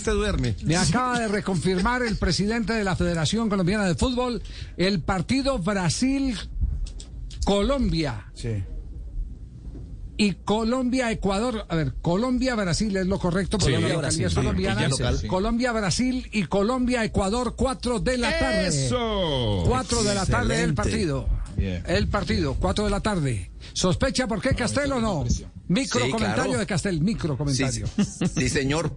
Duerme. Me acaba de reconfirmar el presidente de la Federación Colombiana de Fútbol el partido Brasil-Colombia. Sí. Y Colombia-Ecuador. A ver, Colombia-Brasil es lo correcto. porque la localidad es colombiana. Colombia-Brasil y Colombia-Ecuador, 4 de la tarde. ¡Eso! 4 de la tarde el partido. Bien. El partido, 4 de la tarde. ¿Sospecha por qué Castel o no? Micro Sí, comentario claro. de Castel, micro Sí, comentario. sí, señor.